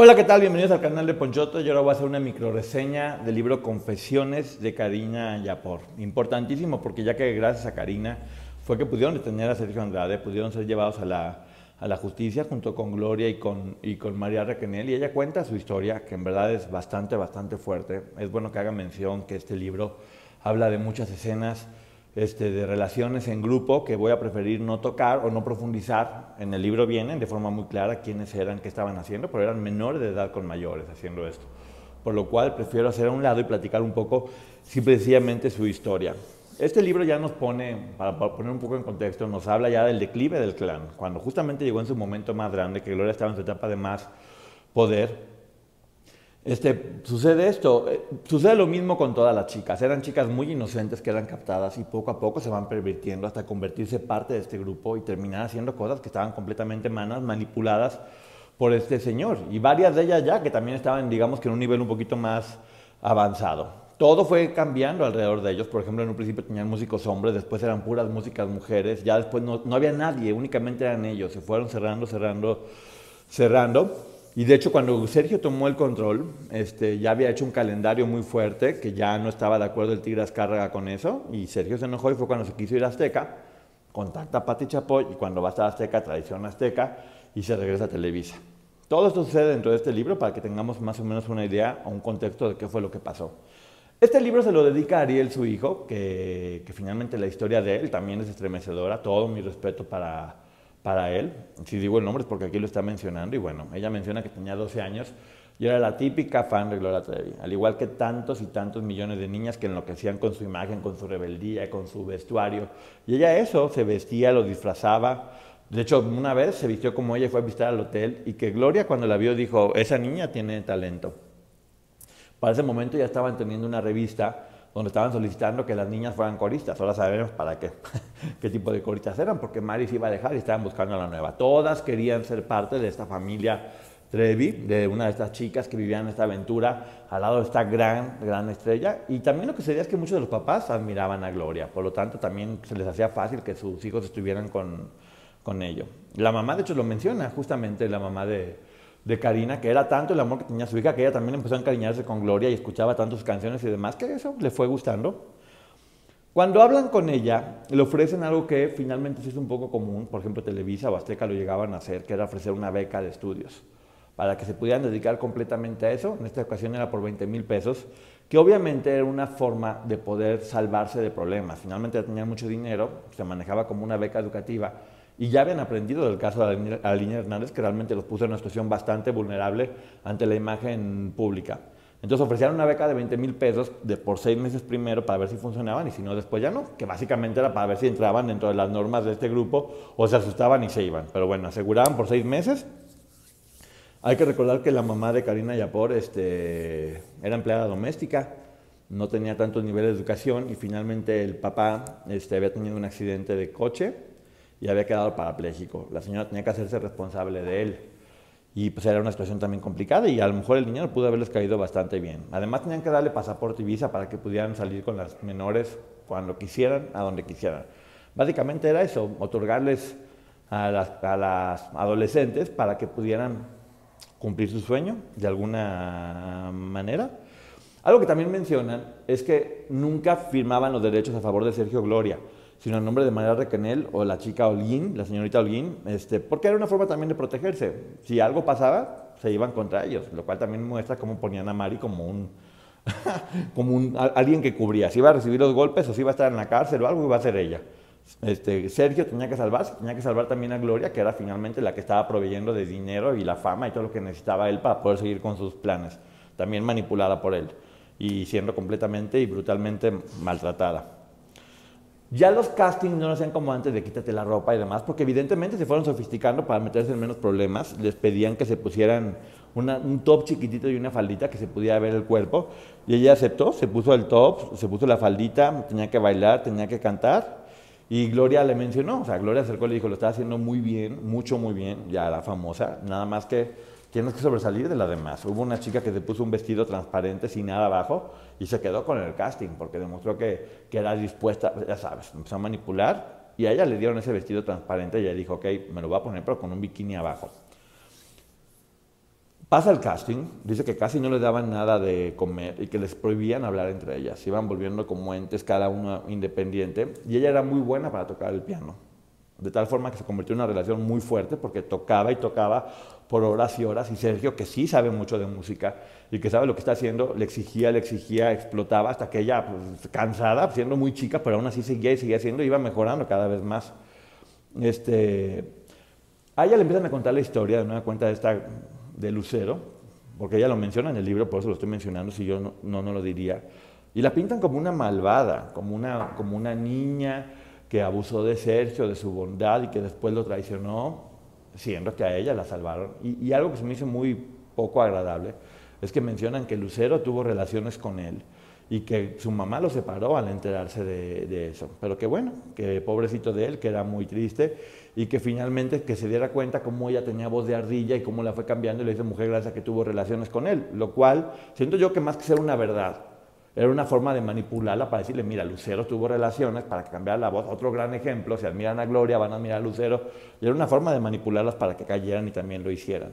Hola, ¿qué tal? Bienvenidos al canal de Ponchoto. Yo ahora voy a hacer una micro reseña del libro Confesiones de Karina Yapor. Importantísimo porque ya que gracias a Karina fue que pudieron detener a Sergio Andrade, pudieron ser llevados a la, a la justicia junto con Gloria y con, y con María Requenel. Y ella cuenta su historia, que en verdad es bastante, bastante fuerte. Es bueno que haga mención que este libro habla de muchas escenas este, de relaciones en grupo que voy a preferir no tocar o no profundizar. En el libro vienen de forma muy clara quiénes eran, qué estaban haciendo, pero eran menores de edad con mayores haciendo esto. Por lo cual prefiero hacer a un lado y platicar un poco simplemente su historia. Este libro ya nos pone, para poner un poco en contexto, nos habla ya del declive del clan, cuando justamente llegó en su momento más grande, que Gloria estaba en su etapa de más poder, este, sucede esto, eh, sucede lo mismo con todas las chicas. Eran chicas muy inocentes que eran captadas y poco a poco se van pervirtiendo hasta convertirse parte de este grupo y terminar haciendo cosas que estaban completamente manas, manipuladas por este señor. Y varias de ellas ya que también estaban, digamos que en un nivel un poquito más avanzado. Todo fue cambiando alrededor de ellos. Por ejemplo, en un principio tenían músicos hombres, después eran puras músicas mujeres, ya después no, no había nadie, únicamente eran ellos. Se fueron cerrando, cerrando, cerrando. Y de hecho, cuando Sergio tomó el control, este, ya había hecho un calendario muy fuerte, que ya no estaba de acuerdo el Tigre Azcárraga con eso, y Sergio se enojó y fue cuando se quiso ir a Azteca, contacta a Pati Chapoy, y cuando va a estar Azteca, tradición Azteca, y se regresa a Televisa. Todo esto sucede dentro de este libro para que tengamos más o menos una idea o un contexto de qué fue lo que pasó. Este libro se lo dedica a Ariel, su hijo, que, que finalmente la historia de él también es estremecedora. Todo mi respeto para, para él. Si digo el nombre es porque aquí lo está mencionando y bueno, ella menciona que tenía 12 años y era la típica fan de Gloria Trevi, al igual que tantos y tantos millones de niñas que enloquecían con su imagen, con su rebeldía, con su vestuario. Y ella eso, se vestía, lo disfrazaba. De hecho, una vez se vistió como ella y fue a visitar al hotel y que Gloria cuando la vio dijo, esa niña tiene talento. Para ese momento ya estaban teniendo una revista donde estaban solicitando que las niñas fueran coristas. Ahora sabemos para qué, qué tipo de coristas eran, porque Mari se iba a dejar y estaban buscando a la nueva. Todas querían ser parte de esta familia Trevi, de una de estas chicas que vivían esta aventura al lado de esta gran, gran estrella. Y también lo que sería es que muchos de los papás admiraban a Gloria, por lo tanto también se les hacía fácil que sus hijos estuvieran con, con ello. La mamá, de hecho, lo menciona, justamente la mamá de, de Karina, que era tanto el amor que tenía su hija, que ella también empezó a encariñarse con Gloria y escuchaba tantas canciones y demás, que eso le fue gustando. Cuando hablan con ella, le ofrecen algo que finalmente sí es un poco común, por ejemplo Televisa o Azteca lo llegaban a hacer, que era ofrecer una beca de estudios, para que se pudieran dedicar completamente a eso. En esta ocasión era por 20 mil pesos, que obviamente era una forma de poder salvarse de problemas. Finalmente tenían mucho dinero, se manejaba como una beca educativa, y ya habían aprendido del caso de Aline Hernández, que realmente los puso en una situación bastante vulnerable ante la imagen pública. Entonces ofrecieron una beca de 20 mil pesos de por seis meses primero para ver si funcionaban y si no, después ya no, que básicamente era para ver si entraban dentro de las normas de este grupo o se asustaban y se iban. Pero bueno, aseguraban por seis meses. Hay que recordar que la mamá de Karina Yapor este, era empleada doméstica, no tenía tanto nivel de educación y finalmente el papá este, había tenido un accidente de coche y había quedado parapléjico. La señora tenía que hacerse responsable de él. Y pues era una situación también complicada y a lo mejor el dinero pudo haberles caído bastante bien. Además tenían que darle pasaporte y visa para que pudieran salir con las menores cuando quisieran, a donde quisieran. Básicamente era eso, otorgarles a las, a las adolescentes para que pudieran cumplir su sueño de alguna manera. Algo que también mencionan es que nunca firmaban los derechos a favor de Sergio Gloria sino el nombre de María Requenel o la chica Holguín, la señorita Holguín, este, porque era una forma también de protegerse. Si algo pasaba, se iban contra ellos, lo cual también muestra cómo ponían a Mari como un, como un, alguien que cubría. Si iba a recibir los golpes o si iba a estar en la cárcel o algo, iba a ser ella. Este, Sergio tenía que salvarse, tenía que salvar también a Gloria, que era finalmente la que estaba proveyendo de dinero y la fama y todo lo que necesitaba él para poder seguir con sus planes, también manipulada por él y siendo completamente y brutalmente maltratada. Ya los castings no hacían como antes de quítate la ropa y demás, porque evidentemente se fueron sofisticando para meterse en menos problemas. Les pedían que se pusieran un top chiquitito y una faldita que se pudiera ver el cuerpo. Y ella aceptó, se puso el top, se puso la faldita, tenía que bailar, tenía que cantar. Y Gloria le mencionó, o sea, Gloria acercó y le dijo, lo está haciendo muy bien, mucho, muy bien, ya era famosa, nada más que tienes que sobresalir de la demás. Hubo una chica que se puso un vestido transparente sin nada abajo y se quedó con el casting porque demostró que, que era dispuesta, ya sabes, empezó a manipular y a ella le dieron ese vestido transparente y ella dijo, ok, me lo voy a poner pero con un bikini abajo. Pasa el casting, dice que casi no le daban nada de comer y que les prohibían hablar entre ellas, se iban volviendo como entes cada una independiente y ella era muy buena para tocar el piano, de tal forma que se convirtió en una relación muy fuerte porque tocaba y tocaba por horas y horas y Sergio, que sí sabe mucho de música y que sabe lo que está haciendo, le exigía, le exigía, explotaba hasta que ella, pues, cansada, siendo muy chica, pero aún así seguía y seguía haciendo, iba mejorando cada vez más. Este, a ella le empiezan a contar la historia de una cuenta de, esta, de Lucero, porque ella lo menciona en el libro, por eso lo estoy mencionando, si yo no, no, no lo diría, y la pintan como una malvada, como una, como una niña que abusó de Sergio, de su bondad y que después lo traicionó siendo que a ella la salvaron. Y, algo que se me hizo muy poco agradable es que mencionan que Lucero tuvo relaciones con él y que su mamá lo separó al enterarse de, eso. Pero que bueno, que pobrecito de él, que era muy triste y que finalmente que se diera cuenta cómo ella tenía voz de ardilla y cómo la fue cambiando y le hizo mujer gracias a que tuvo relaciones con él. Lo cual siento yo que más que ser una verdad, era una forma de manipularla para decirle, mira, Lucero tuvo relaciones para que cambiara la voz. Otro gran ejemplo, si admiran a Gloria, van a admirar a Lucero. Y era una forma de manipularlas para que cayeran y también lo hicieran.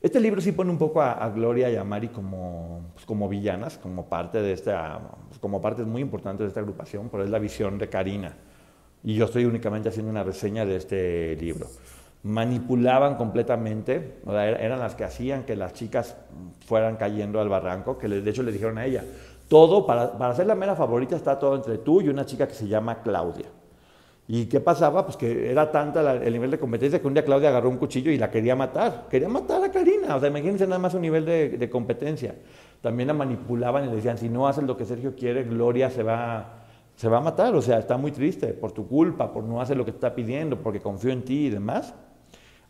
Este libro sí pone un poco a, Gloria y a Mari como, pues, como villanas, como parte de esta, pues, como partes muy importantes de esta agrupación, pero es la visión de Karina. Y yo estoy únicamente haciendo una reseña de este libro manipulaban completamente, eran las que hacían que las chicas fueran cayendo al barranco, que de hecho le dijeron a ella, todo, para, para ser la mera favorita está todo entre tú y una chica que se llama Claudia. ¿Y qué pasaba? Pues que era tanta el nivel de competencia que un día Claudia agarró un cuchillo y la quería matar. Quería matar a Karina. O sea, imagínense nada más un nivel de, competencia. También la manipulaban y le decían, si no haces lo que Sergio quiere, Gloria se va, se va a matar. O sea, está muy triste por tu culpa, por no hacer lo que está pidiendo, porque confío en ti y demás.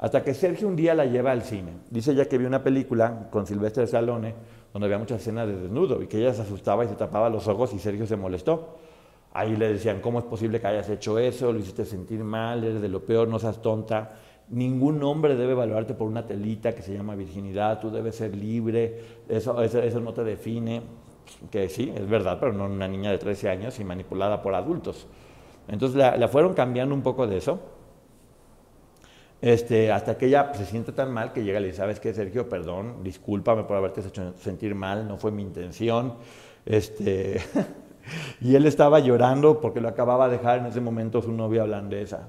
Hasta que Sergio un día la lleva al cine. Dice ella que vio una película con Silvestre Salone donde había muchas escenas de desnudo y que ella se asustaba y se tapaba los ojos y Sergio se molestó. Ahí le decían, ¿cómo es posible que hayas hecho eso? Lo hiciste sentir mal, eres de lo peor, no seas tonta. Ningún hombre debe evaluarte por una telita que se llama virginidad, tú debes ser libre, eso, eso, no te define. Que sí, es verdad, pero no una niña de 13 años y manipulada por adultos. Entonces la fueron cambiando un poco de eso. Este, hasta que ella se siente tan mal que llega y le dice, ¿sabes qué, Sergio? Perdón, discúlpame por haberte hecho sentir mal, no fue mi intención. Este, y él estaba llorando porque lo acababa de dejar en ese momento su novia holandesa.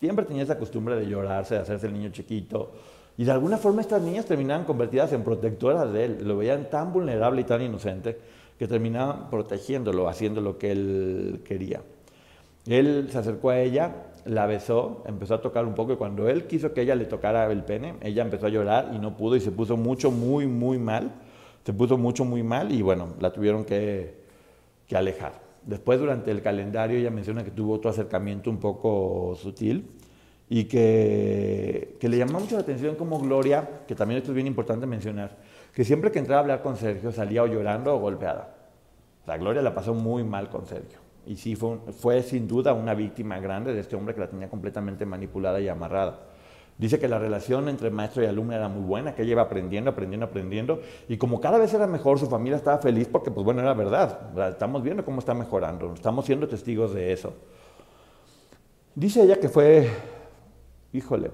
Siempre tenía esa costumbre de llorarse, de hacerse el niño chiquito. Y de alguna forma estas niñas terminaban convertidas en protectoras de él. Lo veían tan vulnerable y tan inocente que terminaban protegiéndolo, haciendo lo que él quería. Él se acercó a ella, la besó, empezó a tocar un poco y cuando él quiso que ella le tocara el pene, ella empezó a llorar y no pudo y se puso mucho, muy, muy mal. Se puso mucho, muy mal y bueno, la tuvieron que, que alejar. Después, durante el calendario, ella menciona que tuvo otro acercamiento un poco sutil y que, que le llamó mucho la atención como Gloria, que también esto es bien importante mencionar, que siempre que entraba a hablar con Sergio salía o llorando o golpeada. La Gloria la pasó muy mal con Sergio. Y sí, fue, fue sin duda una víctima grande de este hombre que la tenía completamente manipulada y amarrada. Dice que la relación entre maestro y alumna era muy buena, que ella iba aprendiendo, aprendiendo, aprendiendo, y como cada vez era mejor, su familia estaba feliz porque, pues bueno, era verdad. Estamos viendo cómo está mejorando, estamos siendo testigos de eso. Dice ella que fue, híjole,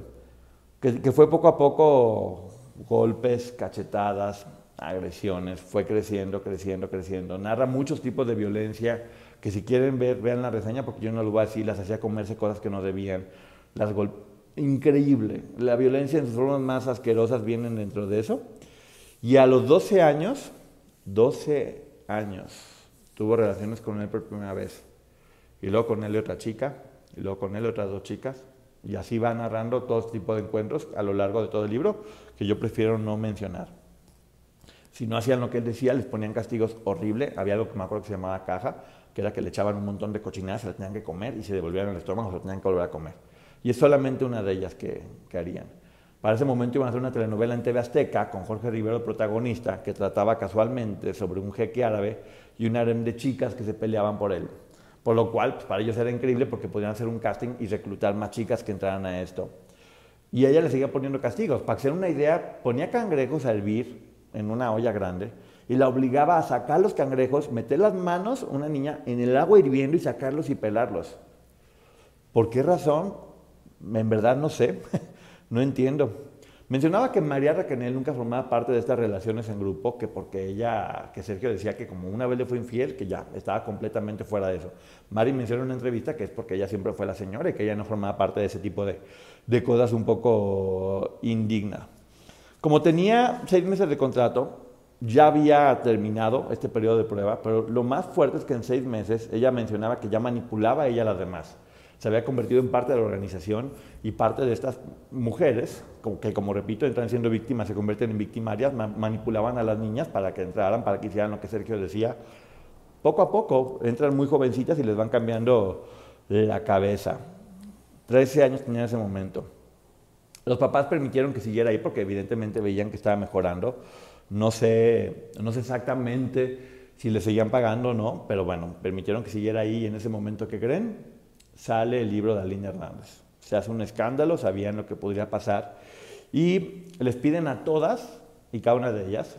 que, fue poco a poco golpes, cachetadas, agresiones, fue creciendo, creciendo, creciendo. Narra muchos tipos de violencia que si quieren ver, vean la reseña porque yo no lo voy a decir, las hacía comerse cosas que no debían, las golpeaba increíble. La violencia en sus formas más asquerosas vienen dentro de eso. Y a los 12 años, 12 años, tuvo relaciones con él por primera vez. Y luego con él otra chica, y luego con él otras dos chicas. Y así va narrando todo este tipo de encuentros a lo largo de todo el libro, que yo prefiero no mencionar. Si no hacían lo que él decía, les ponían castigos horribles. Había algo que me acuerdo que se llamaba caja, que era que le echaban un montón de cochinadas, se la tenían que comer y se devolvían el estómago, se la tenían que volver a comer. Y es solamente una de ellas que, harían. Para ese momento iban a hacer una telenovela en TV Azteca con Jorge Rivero protagonista, que trataba casualmente sobre un jeque árabe y un harem de chicas que se peleaban por él. Por lo cual, pues, para ellos era increíble porque podían hacer un casting y reclutar más chicas que entraran a esto. Y ella le seguía poniendo castigos. Para hacer una idea, ponía cangrejos a hervir en una olla grande y la obligaba a sacar los cangrejos, meter las manos, una niña, en el agua hirviendo y sacarlos y pelarlos. ¿Por qué razón? En verdad no sé, no entiendo. Mencionaba que María Raquel nunca formaba parte de estas relaciones en grupo, que porque ella, que Sergio decía que como una vez le fue infiel, que ya estaba completamente fuera de eso. Mari menciona en una entrevista que es porque ella siempre fue la señora y que ella no formaba parte de ese tipo de, de cosas un poco indigna. Como tenía seis meses de contrato, ya había terminado este periodo de prueba, pero lo más fuerte es que en seis meses ella mencionaba que ya manipulaba a ella a las demás se había convertido en parte de la organización y parte de estas mujeres, que como repito, entran siendo víctimas, se convierten en victimarias, manipulaban a las niñas para que entraran, para que hicieran lo que Sergio decía. Poco a poco entran muy jovencitas y les van cambiando la cabeza. Trece años tenía en ese momento. Los papás permitieron que siguiera ahí porque evidentemente veían que estaba mejorando. No sé, no sé exactamente si le seguían pagando o no, pero bueno, permitieron que siguiera ahí en ese momento que creen sale el libro de Aline Hernández. Se hace un escándalo, sabían lo que podría pasar y les piden a todas y cada una de ellas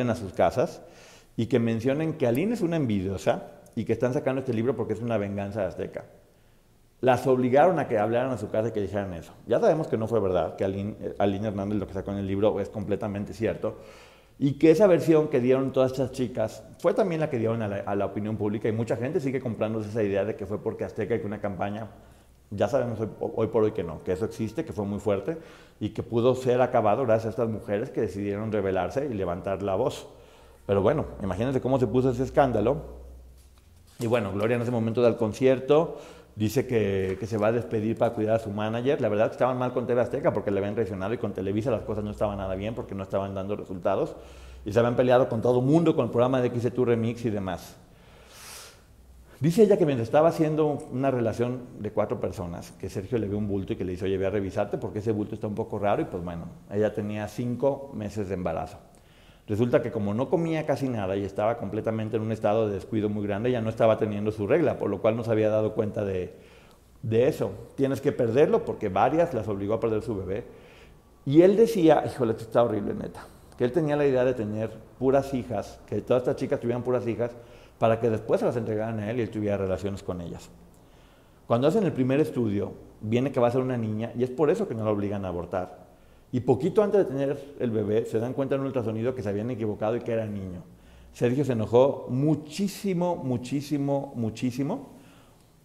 a sus casas y que mencionen que Aline es una envidiosa y que están sacando este libro porque es una venganza azteca. Las obligaron a que hablaran a su casa y que dijeran eso. Ya sabemos que no fue verdad, que Aline, Aline Hernández lo que sacó en el libro es completamente cierto y que esa versión que dieron todas estas chicas fue también la que dieron a la, a la, opinión pública y mucha gente sigue comprándose esa idea de que fue porque Azteca y que una campaña, ya sabemos hoy, por hoy que no, que eso existe, que fue muy fuerte y que pudo ser acabado gracias a estas mujeres que decidieron rebelarse y levantar la voz. Pero bueno, imagínense cómo se puso ese escándalo. Y bueno, Gloria en ese momento del concierto dice que, que, se va a despedir para cuidar a su manager. La verdad que estaban mal con TV Azteca porque le habían traicionado y con Televisa las cosas no estaban nada bien porque no estaban dando resultados. Y se habían peleado con todo el mundo, con el programa de XC Tour Remix y demás. Dice ella que mientras estaba haciendo una relación de cuatro personas, que Sergio le vio un bulto y que le dice, oye, voy a revisarte porque ese bulto está un poco raro. Y pues bueno, ella tenía cinco meses de embarazo. Resulta que como no comía casi nada y estaba completamente en un estado de descuido muy grande, ya no estaba teniendo su regla, por lo cual no se había dado cuenta de, de eso. Tienes que perderlo porque varias las obligó a perder su bebé. Y él decía, híjole, esto está horrible, neta, que él tenía la idea de tener puras hijas, que todas estas chicas tuvieran puras hijas, para que después se las entregaran a él y él tuviera relaciones con ellas. Cuando hacen el primer estudio, viene que va a ser una niña y es por eso que no la obligan a abortar. Y poquito antes de tener el bebé, se dan cuenta en un ultrasonido que se habían equivocado y que era niño. Sergio se enojó muchísimo, muchísimo, muchísimo,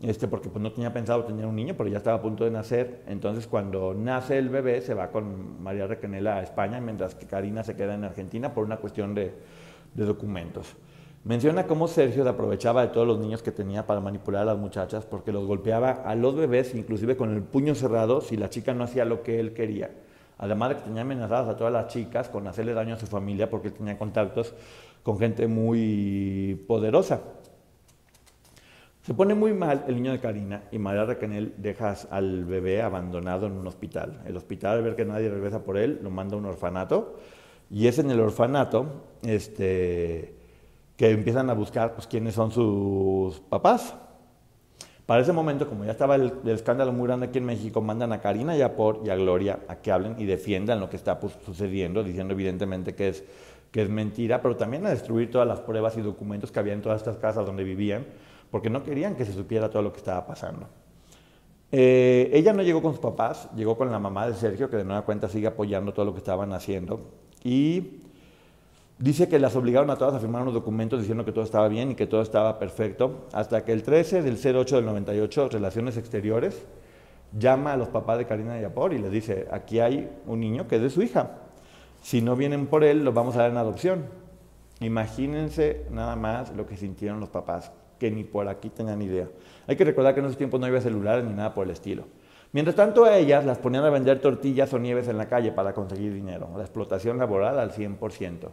este, porque pues, no tenía pensado tener un niño, pero ya estaba a punto de nacer. Entonces, cuando nace el bebé, se va con María Requenela a España, mientras que Karina se queda en Argentina por una cuestión de, de documentos. Menciona cómo Sergio se aprovechaba de todos los niños que tenía para manipular a las muchachas porque los golpeaba a los bebés, inclusive con el puño cerrado, si la chica no hacía lo que él quería. Además de que tenía amenazadas a todas las chicas con hacerle daño a su familia porque tenía contactos con gente muy poderosa. Se pone muy mal el niño de Karina y María Raquel deja al bebé abandonado en un hospital. El hospital, al ver que nadie regresa por él, lo manda a un orfanato y es en el orfanato este, que empiezan a buscar pues, quiénes son sus papás. Para ese momento, como ya estaba el, escándalo muy grande aquí en México, mandan a Karina y a Por y a Gloria a que hablen y defiendan lo que está pues, sucediendo, diciendo evidentemente que es, que es mentira, pero también a destruir todas las pruebas y documentos que había en todas estas casas donde vivían, porque no querían que se supiera todo lo que estaba pasando. Eh, ella no llegó con sus papás, llegó con la mamá de Sergio, que de nueva cuenta sigue apoyando todo lo que estaban haciendo, y Dice que las obligaron a todas a firmar unos documentos diciendo que todo estaba bien y que todo estaba perfecto, hasta que el 13 del 08 del 98, Relaciones Exteriores, llama a los papás de Karina Yapor y les dice, aquí hay un niño que es de su hija. Si no vienen por él, lo vamos a dar en adopción. Imagínense nada más lo que sintieron los papás, que ni por aquí tenían idea. Hay que recordar que en esos tiempos no había celulares ni nada por el estilo. Mientras tanto, a ellas las ponían a vender tortillas o nieves en la calle para conseguir dinero. La explotación laboral al 100%.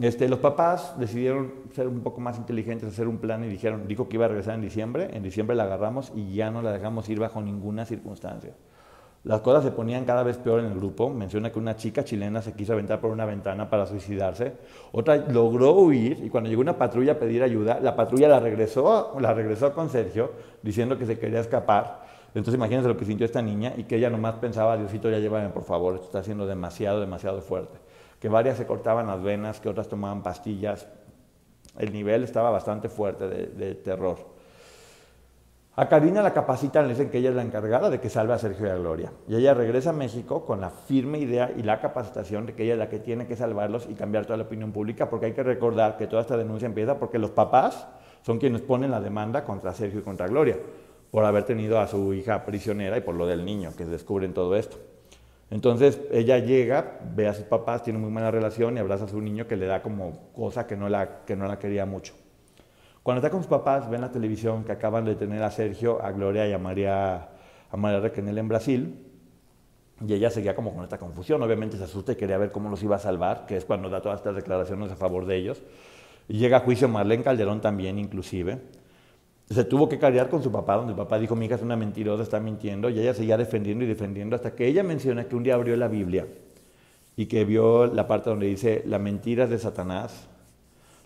Este, los papás decidieron ser un poco más inteligentes, hacer un plan y dijeron, dijo que iba a regresar en diciembre, en diciembre la agarramos y ya no la dejamos ir bajo ninguna circunstancia. Las cosas se ponían cada vez peor en el grupo. Menciona que una chica chilena se quiso aventar por una ventana para suicidarse. Otra logró huir y cuando llegó una patrulla a pedir ayuda, la patrulla la regresó, la regresó con Sergio diciendo que se quería escapar. Entonces imagínense lo que sintió esta niña y que ella nomás pensaba, Diosito, ya llévame por favor, esto está siendo demasiado, demasiado fuerte que varias se cortaban las venas, que otras tomaban pastillas. El nivel estaba bastante fuerte de, terror. A Karina la capacitan, le dicen que ella es la encargada de que salve a Sergio y a Gloria. Y ella regresa a México con la firme idea y la capacitación de que ella es la que tiene que salvarlos y cambiar toda la opinión pública, porque hay que recordar que toda esta denuncia empieza porque los papás son quienes ponen la demanda contra Sergio y contra Gloria, por haber tenido a su hija prisionera y por lo del niño, que descubren todo esto. Entonces ella llega, ve a sus papás, tiene muy mala relación y abraza a su niño que le da como cosa que no la, que no la quería mucho. Cuando está con sus papás, ven la televisión que acaban de tener a Sergio, a Gloria y a María, a María Requenel en Brasil. Y ella seguía como con esta confusión. Obviamente se asusta y quería ver cómo los iba a salvar, que es cuando da todas estas declaraciones a favor de ellos. Y llega a juicio Marlene Calderón también, inclusive se tuvo que cargar con su papá, donde el papá dijo, mi hija es una mentirosa, está mintiendo, y ella seguía defendiendo y defendiendo hasta que ella menciona que un día abrió la Biblia y que vio la parte donde dice, la mentira es de Satanás,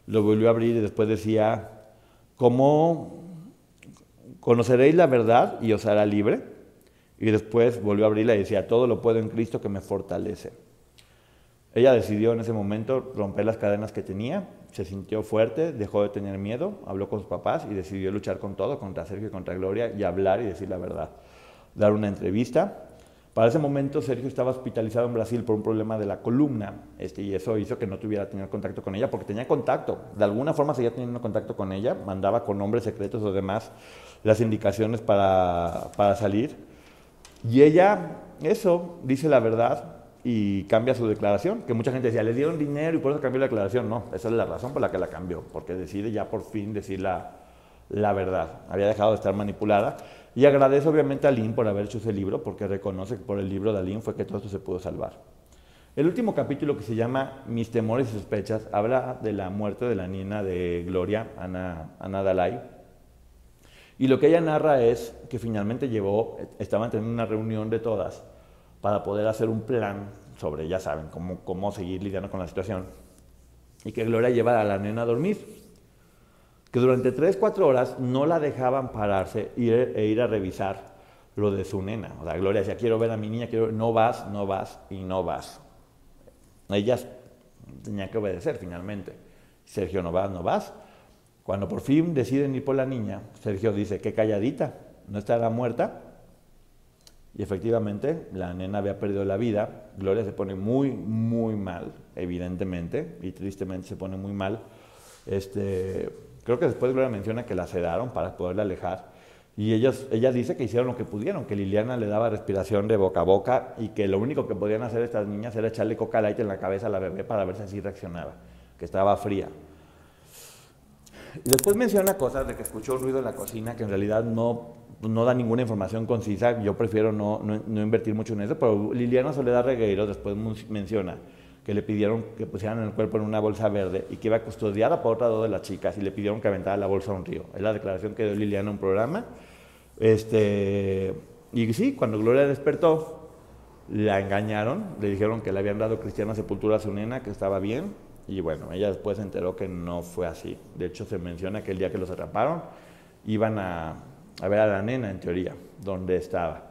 lo volvió a abrir y después decía, ¿cómo conoceréis la verdad y os hará libre? Y después volvió a abrirla y decía, todo lo puedo en Cristo que me fortalece. Ella decidió en ese momento romper las cadenas que tenía, se sintió fuerte, dejó de tener miedo, habló con sus papás y decidió luchar con todo, contra Sergio y contra Gloria, y hablar y decir la verdad. Dar una entrevista. Para ese momento Sergio estaba hospitalizado en Brasil por un problema de la columna, este, y eso hizo que no tuviera tener contacto con ella, porque tenía contacto, de alguna forma seguía teniendo contacto con ella, mandaba con nombres secretos o demás las indicaciones para, para salir. Y ella, eso, dice la verdad, y cambia su declaración, que mucha gente decía, le dieron dinero y por eso cambió la declaración. No, esa es la razón por la que la cambió, porque decide ya por fin decir la, la verdad. Había dejado de estar manipulada. Y agradece obviamente a Lynn por haber hecho ese libro, porque reconoce que por el libro de Lynn fue que todo esto se pudo salvar. El último capítulo que se llama Mis temores y sospechas habla de la muerte de la niña de Gloria, Ana, Ana Dalai. Y lo que ella narra es que finalmente llevó, estaban teniendo una reunión de todas para poder hacer un plan sobre, ya saben, cómo, cómo seguir lidiando con la situación. Y que Gloria lleva a la nena a dormir. Que durante 3, 4 horas no la dejaban pararse e ir a revisar lo de su nena. O sea, Gloria decía, quiero ver a mi niña, quiero... no vas, no vas y no vas. Ellas tenían que obedecer finalmente. Sergio, no vas, no vas. Cuando por fin deciden ir por la niña, Sergio dice, qué calladita, no estará muerta. Y efectivamente, la nena había perdido la vida. Gloria se pone muy, muy mal, evidentemente, y tristemente se pone muy mal. Este, creo que después Gloria menciona que la sedaron para poderla alejar. Y ellos, ella dice que hicieron lo que pudieron, que Liliana le daba respiración de boca a boca y que lo único que podían hacer estas niñas era echarle coca light en la cabeza a la bebé para ver si así reaccionaba, que estaba fría. Después menciona cosas de que escuchó un ruido en la cocina que en realidad no, no da ninguna información concisa. Yo prefiero no, no, invertir mucho en eso, pero Liliana Soledad Regueiro después menciona que le pidieron que pusieran el cuerpo en una bolsa verde y que iba custodiada por otra dos de las chicas y le pidieron que aventara la bolsa a un río. Es la declaración que dio Liliana en un programa. Este, y sí, cuando Gloria despertó, la engañaron, le dijeron que le habían dado cristiana sepultura a su nena, que estaba bien, y bueno, ella después se enteró que no fue así. De hecho, se menciona que el día que los atraparon, iban a, a ver a la nena, en teoría, donde estaba.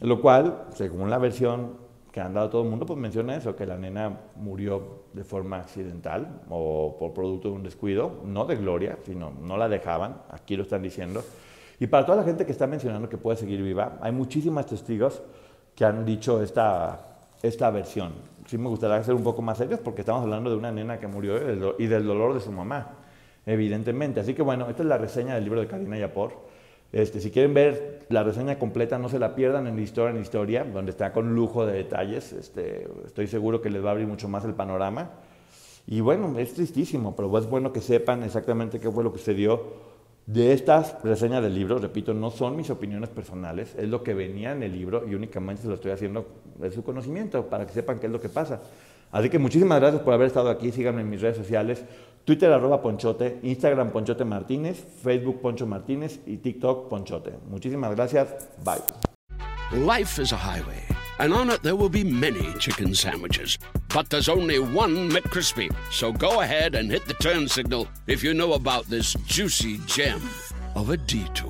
Lo cual, según la versión que han dado todo el mundo, pues menciona eso, que la nena murió de forma accidental o por producto de un descuido, no de gloria, sino no la dejaban, aquí lo están diciendo. Y para toda la gente que está mencionando que puede seguir viva, hay muchísimas testigos que han dicho esta, esta versión. Sí me gustaría ser un poco más serios porque estamos hablando de una nena que murió y del dolor de su mamá, evidentemente. Así que bueno, esta es la reseña del libro de Karina Yapor. Este, si quieren ver la reseña completa, no se la pierdan en Historia en Historia, donde está con lujo de detalles. Este, estoy seguro que les va a abrir mucho más el panorama. Y bueno, es tristísimo, pero es bueno que sepan exactamente qué fue lo que se dio de estas reseñas del libro. Repito, no son mis opiniones personales, es lo que venía en el libro y únicamente se lo estoy haciendo de su conocimiento para que sepan qué es lo que pasa. Así que muchísimas gracias por haber estado aquí. Síganme en mis redes sociales. Twitter arroba Ponchote, Instagram Ponchote Martínez, Facebook Poncho Martínez y TikTok Ponchote. Muchísimas gracias. Bye. Life is a highway, and on it there will be many chicken sandwiches. But there's only one McCrispy. So go ahead and hit the turn signal if you know about this juicy gem of a detour.